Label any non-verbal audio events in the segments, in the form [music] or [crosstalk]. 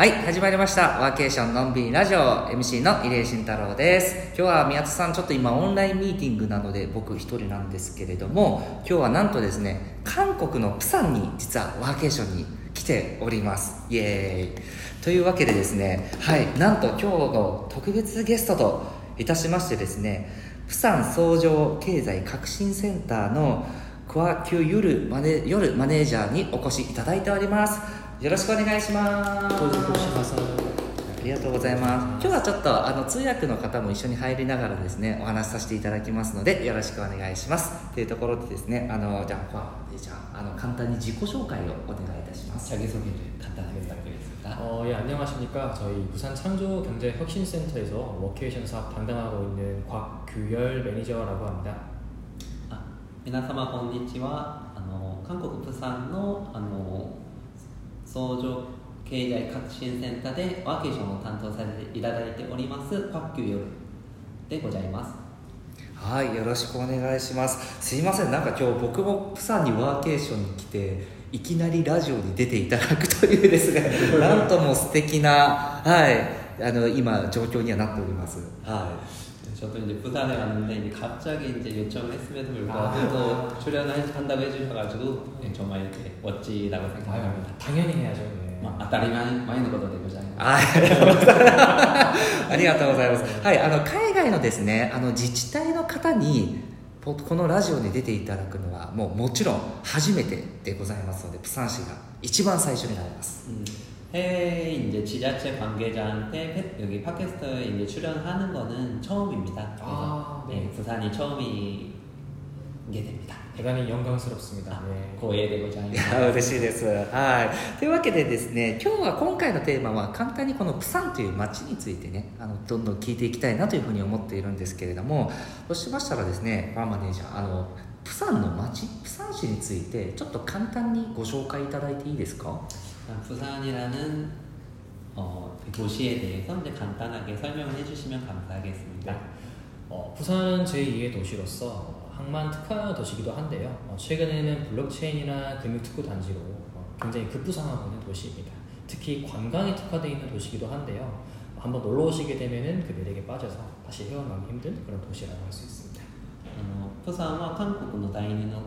はい、始まりました。ワーケーションのんびりラジオ MC の入江慎太郎です。今日は宮津さん、ちょっと今オンラインミーティングなので僕一人なんですけれども、今日はなんとですね、韓国のプサンに実はワーケーションに来ております。イエーイ。というわけでですね、はい、なんと今日の特別ゲストといたしましてですね、プサン総合経済革新センターのクワキュ夜マネ夜マネージャーにお越しいただいております。よろしくお願いします。登場します。ありがとうございます。今日はちょっとあの通訳の方も一緒に入りながらですね、お話しさせていただきますので、よろしくお願いします。というところでですね、あのじゃあ、まあじゃあ、あの簡単に自己紹介をお願いいたします。 자기소개를 간단하게 부탁드리겠습니다. 어, 예, 안녕하십니까. 저희 부산 창조경제혁신센터에서 워케이션 사업 담당하고 있는 곽규열 매니저라고 합니다. あ皆様こんにちは。あの韓国プサンのあの 相乗経済革新センターでワーケーションを担当させていただいておりますパッキュヨルでございます。はい、よろしくお願いします。すいません、なんか今日僕もプサンにワーケーションに来て、いきなりラジオに出ていただくというですね、[laughs] なんとも素敵な、はい、あの今状況にはなっております。はい。 저도 이제 부산에 왔는데 이제 갑자기 이제 요청을 했음에도 불구하고 또 출연을 한다고 해주셔가지고 네, 정말 이렇게 멋지다고 생각합니다. 당연히 해야죠. 예. まあ、当たり前前のことでございます。はい、ありがとうございます。はい、あの海外のですね、あの自治体の方にポこのラジオに出ていただくのはもうもちろん初めてでございますので、プサン市が一番最初になります。 음, 해외 이제 지자체 관계자한테 페- 여기 팟캐스트에 이제 출연하는 거는 처음입니다. 그래서 아, 네. 네, 부산이 처음이게 됩니다. 대단히 영광스럽습니다. 예. 고해되고 い 자입니다. や嬉しいです。はい。というわけでですね、今日は今回のテーマは簡単にこのプサンという街についてね、あのどんどん聞いていきたいなというふうに思っているんですけれども、そうしましたらですね、バーマネージャー、あのプサンの街、プサン市についてちょっと簡単にご紹介いただいていいですか？ 부산이라는 어, 그 도시에 대해서 이제 간단하게 설명을 해주시면 감사하겠습니다. 어, 부산은 제2의 도시로서 항만 특화 도시이기도 한데요. 어, 최근에는 블록체인이나 금융 특구 단지로 어, 굉장히 급부상하고 있는 도시입니다. 특히 관광에 특화되어 있는 도시이기도 한데요. 어, 한번 놀러 오시게 되면은 그 매력에 빠져서 다시 헤어나오기 힘든 그런 도시라고 할 수 있습니다. あのプサンは韓国の第二の、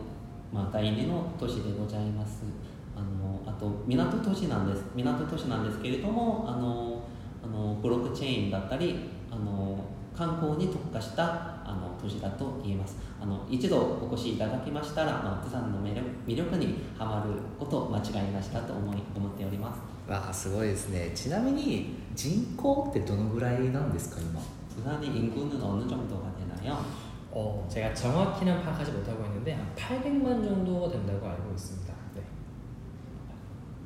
まあ、第二の都市でございます あのあと港都市なんです港都市なんですけれどもあのあのブロックチェーンだったりあの観光に特化したあの都市だと言えますあの一度お越しいただきましたら、まあ、プサンの魅力魅力にはまること間違いなしだと思い思っておりますわあすごいですね。ちなみに人口ってどのぐらいなんですか今？ 부산의 인구는 어느 정도가 되나요? 어, 제가 정확히는 파악하지 못하고 있는데 한 800만 정도 된다고 알고 있습니다.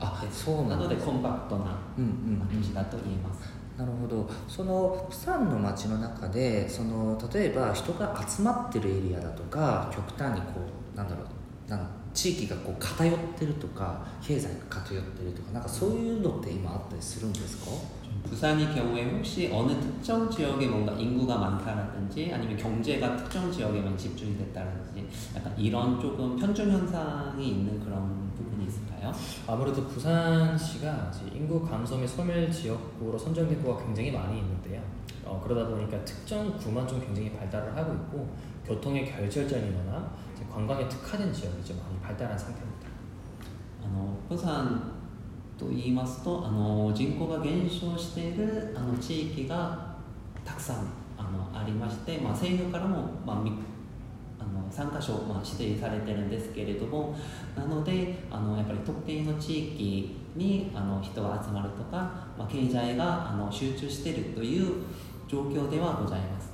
あですそうなんですなのでコンパクトなうんうんまあ都市だと言えます、なるほどそのプサンの街の中でその例えば人が集まってるエリアだとか極端にこうなんだろうなん地域がこう偏ってるとか経済が偏ってるとかなんかそういうのって今あったりするんですか 부산의 경우에 혹시 어느 특정 지역에 뭔가 인구가 많다라든지 아니면 경제가 특정 지역에만 집중이 됐다든지 약간 이런 조금 편중 현상이 있는 그런 부분이 있을까요? 아무래도 부산시가 이제 인구 감소 및 소멸 지역구로 선정된 구가 굉장히 많이 있는데요. 어, 그러다 보니까 특정 구만 좀 굉장히 발달을 하고 있고 교통의 결절점이거나 이제 관광에 특화된 지역이 좀 많이 발달한 상태입니다. あのプサンと言いますとあの人口が減少しているあの地域がたくさんあのありまして、まあ、政府からも、まあ、み あの3カ所、まあ、指定されてるんですけれどもなのであのやっぱり特定の地域にあの人が集まるとか、まあ、経済があの集中しているという状況ではございます。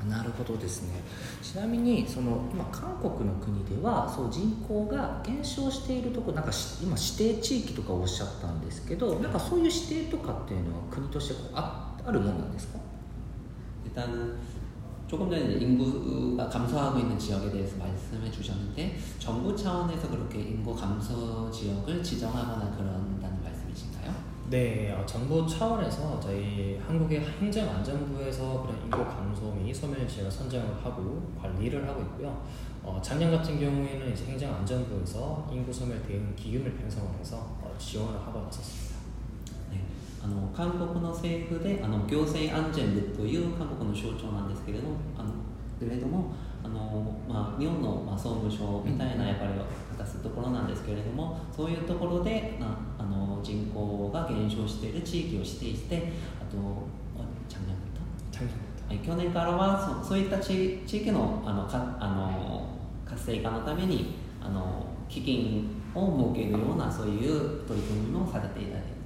あなるほどですねちなみにその今韓国の国ではそう人口が減少しているところなんかし今指定地域とかおっしゃったんですけどなんかそういう指定とかっていうのは国としてこうああるものなんですか 일단은 조금 전에 인구가 감소하고 있는 지역에 대해서 말씀해 주셨는데 정부 차원에서 그렇게 인구 감소 지역을 지정하거나 그런다는 말씀이신가요? 네, 어, 정부 차원에서 저희 한국의 행정안전부에서 그런 인구 감소 및 소멸 지역을 선정을 하고 관리를 하고 있고요. 어, 작년 같은 경우에는 이제 행정안전부에서 인구 소멸 대응 기금을 편성을 해서 어, 지원을 하고 나섰습니다. あの韓国の政府であの行政安全部という韓国の省庁なんですけれどあのけれどもあの、まあ、日本の、まあ、総務省みたいな役割を果たすところなんですけれどもそういうところで、まあ、あの人口が減少している地域を指定してあと去年からはそそういった地地域のあのかあの活性化のためにあの基金を設けるようなそういう取り組みもされていただいて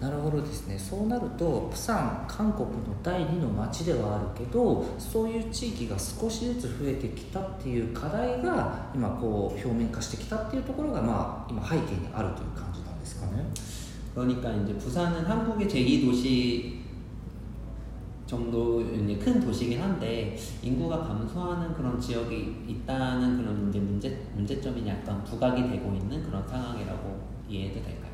なるほどですねそうなるとプサン韓国の第二の街ではあるけどそういう地域が少しずつ増えてきたっていう課題が今こう表面化してきたっていうところがまあ今背景にあるという感じなんですかね 그러니까 이제 부산은 한국의 제2도시 정도 이제 큰 도시긴 한데 인구가 감소하는 그런 지역이 있다는 그런 이제 문제 문제점이 약간 부각이 되고 있는 그런 상황이라고 이해해도 될까요?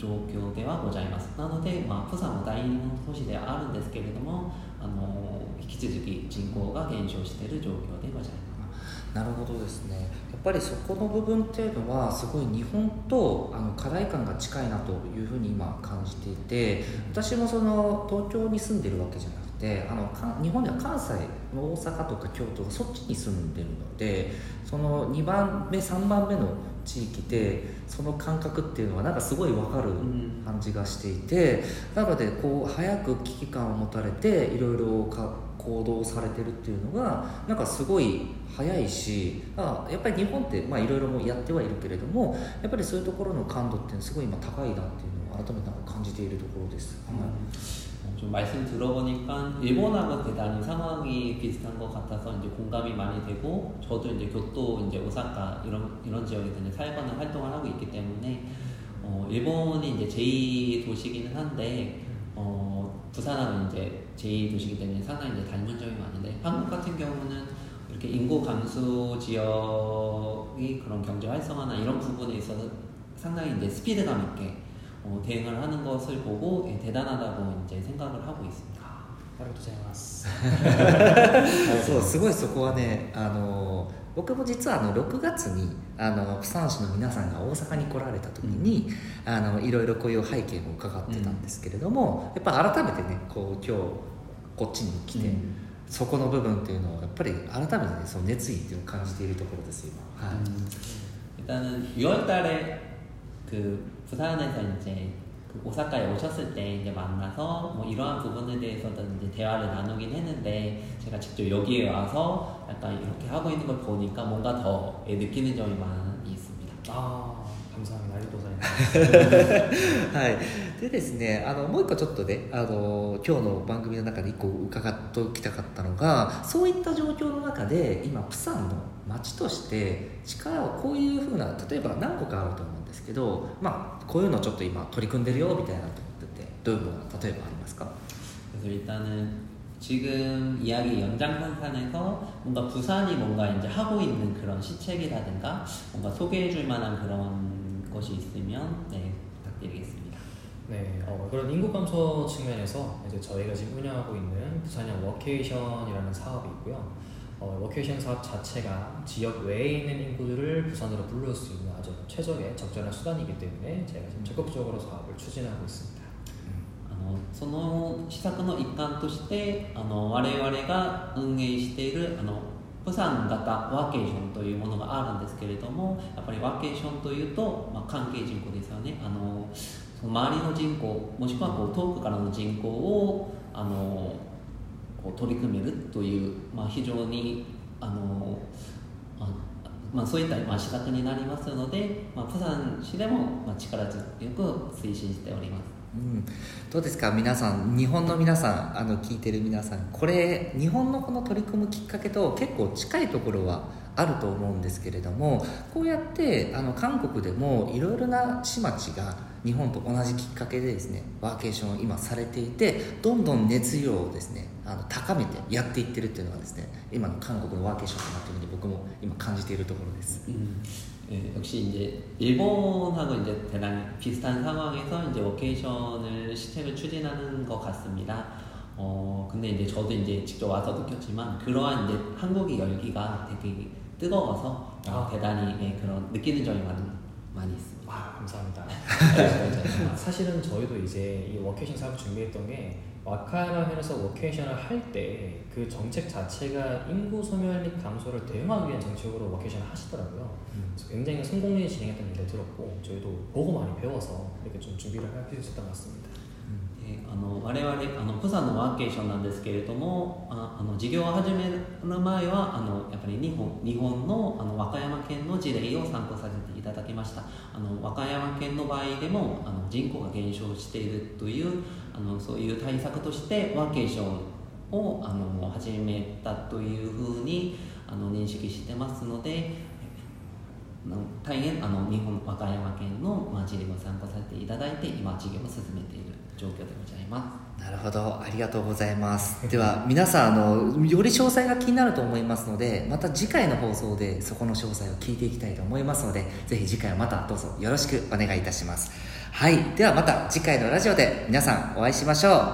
状況ではございます。なので、まあ、プサンも第二の都市ではあるんですけれどもあの引き続き人口が減少している状況でございます。なるほどですね。やっぱりそこの部分っていうのはすごい日本とあの課題感が近いなというふうに今感じていて私もその東京に住んでるわけじゃなくてあのか日本では関西の大阪とか京都そっちに住んでるのでその2番目3番目の地域でその感覚っていうのはなんかすごい分かるうん感じがしていてなのでこう早く危機感を持たれていろいろか行動されてるっていうのがなんかすごい早いしあやっぱり日本ってまあいろいろもやってはいるけれどもやっぱりそういうところの感度っていうのはすごい今高いなっていうのを改めて感じているところです。はい 어, 좀 말씀 들어보니까 일본하고 대단히 상황이 비슷한 것 같아서 이제 공감이 많이 되고 저도 이제 교토 이제 오사카 이런 이런 지역에서 이제 살거나 활동을 하고 있기 때문에 어, 일본이 이제 제2 도시기는 한데 어, 부산하고 이제 제2 도시기 때문에 상당히 이제 닮은 점이 많은데 한국 같은 경우는 이렇게 인구 감소 지역이 그런 경제 활성화나 이런 부분에 있어서 상당히 이제 스피드감 있게 어, 대응을 하는 것을 보고 예, 대단하다고 이제 생각을 하고 있습니다. ありがとうございます。そうすごいそこはねあの僕も実はあの6月にあのプサン市の皆さんが大阪に来られた時に、あのいろいろこういう背景も伺ってたんですけれども、やっぱ改めてねこう今日こっちに来て、そこの部分っていうのをやっぱり改めてねその熱意っていうのを感じているところです今、はい 음, 일단은 6월달에 그 부산에서 이제 그 오사카에 오셨을 때 이제 만나서 뭐 이러한 부분에 대해서도 이제 대화를 나누긴 했는데 제가 직접 여기에 와서 약간 이렇게 하고 있는 걸 보니까 뭔가 더 예, 느끼는 점이 많이 있습니다. ああ、감사합니다. ありがとうございます。はい、でですねあのもう一個ちょっとねあの今日の番組の中で一個伺っておきたかったのがそういった状況の中で今プサンの街として力をこういうふうな例えば何個かあると思うんですけど、まあ、こういうのちょっと今取り組んでるよみたいなと思っててどういうのが例えばありますか 그래서 일단은 지금 이야기 연장선상에서 뭔가 부산이 뭔가 이제 하고 있는 그런 시책이라든가 뭔가 소개해줄 만한 그런 것이 있으면 네 부탁드리겠습니다. 네, 어, 그런 인구 감소 측면에서 이제 저희가 지금 운영하고 있는 부산형 워케이션이라는 사업이 있고요. 어, 워케이션 사업 자체가 지역 외에 있는 인구들을 부산으로 불러올 수 있는 아주 최적의 적절한 수단이기 때문에 저희가 지금 적극적으로 사업을 추진하고 있습니다. あのその施策の一環としてあの我々が運営しているあの プサン型ワーケーションというものがあるんですけれどもやっぱりワーケーションというと、まあ、関係人口ですよねあのその周りの人口もしくはこう遠くからの人口をあのこう取り組めるという、まあ、非常にあの、まあ、そういったまあ資格になりますので、まあ、プサン市でもまあ力強く推進しております。うん、どうですか？皆さん日本の皆さんあの聞いてる皆さんこれ日本のこの取り組むきっかけと結構近いところはあると思うんですけれどもこうやってあの韓国でもいろいろな市町が日本と同じきっかけでですねワーケーションを今されていてどんどん熱量をですねあの高めてやっていってるっていうのがですね今の韓国のワーケーションかなというふうに僕も今感じているところです。 음, 예, 역시 이제 일본하고 이제 대단히 비슷한 상황에서 이제 워케이션을 시책을 추진하는 것 같습니다. 어 근데 이제 저도 이제 직접 와서 느꼈지만 그러한 이제 한국의 열기가 되게 뜨거워서 어, 아. 대단히 예, 그런 느끼는 점이 많이 많이 있습니다. 아 감사합니다. 사실은 저희도 이제 이 워케이션 사업 준비했던 게 와카야마현에서 워케이션을 할 때 그 정책 자체가 인구 소멸 및 감소를 대응하기 위한 정책으로 워케이션을 하시더라고요. 그래서 굉장히 성공리에 진행했던 얘기를 들었고 저희도 보고 많이 배워서 이렇게 좀 준비를 할 필요가 있었던 것 같습니다. あの我々あのプサのワーケーションなんですけれどもああの事業を始める前はあのやっぱり日本日本のあの和歌山県の事例を参考させていただきました。あの和歌山県の場合でもあの人口が減少しているというあのそういう対策としてワーケーションをあの始めたというふうにあの認識してますので大変あの日本和歌山県の、まあ、事例を参考させていただいて今事業を進めている状況でございます。なるほどありがとうございます。では [laughs] 皆さんあのより詳細が気になると思いますのでまた次回の放送でそこの詳細を聞いていきたいと思いますのでぜひ次回はまたどうぞよろしくお願いいたします。はい。ではまた次回のラジオで皆さんお会いしましょう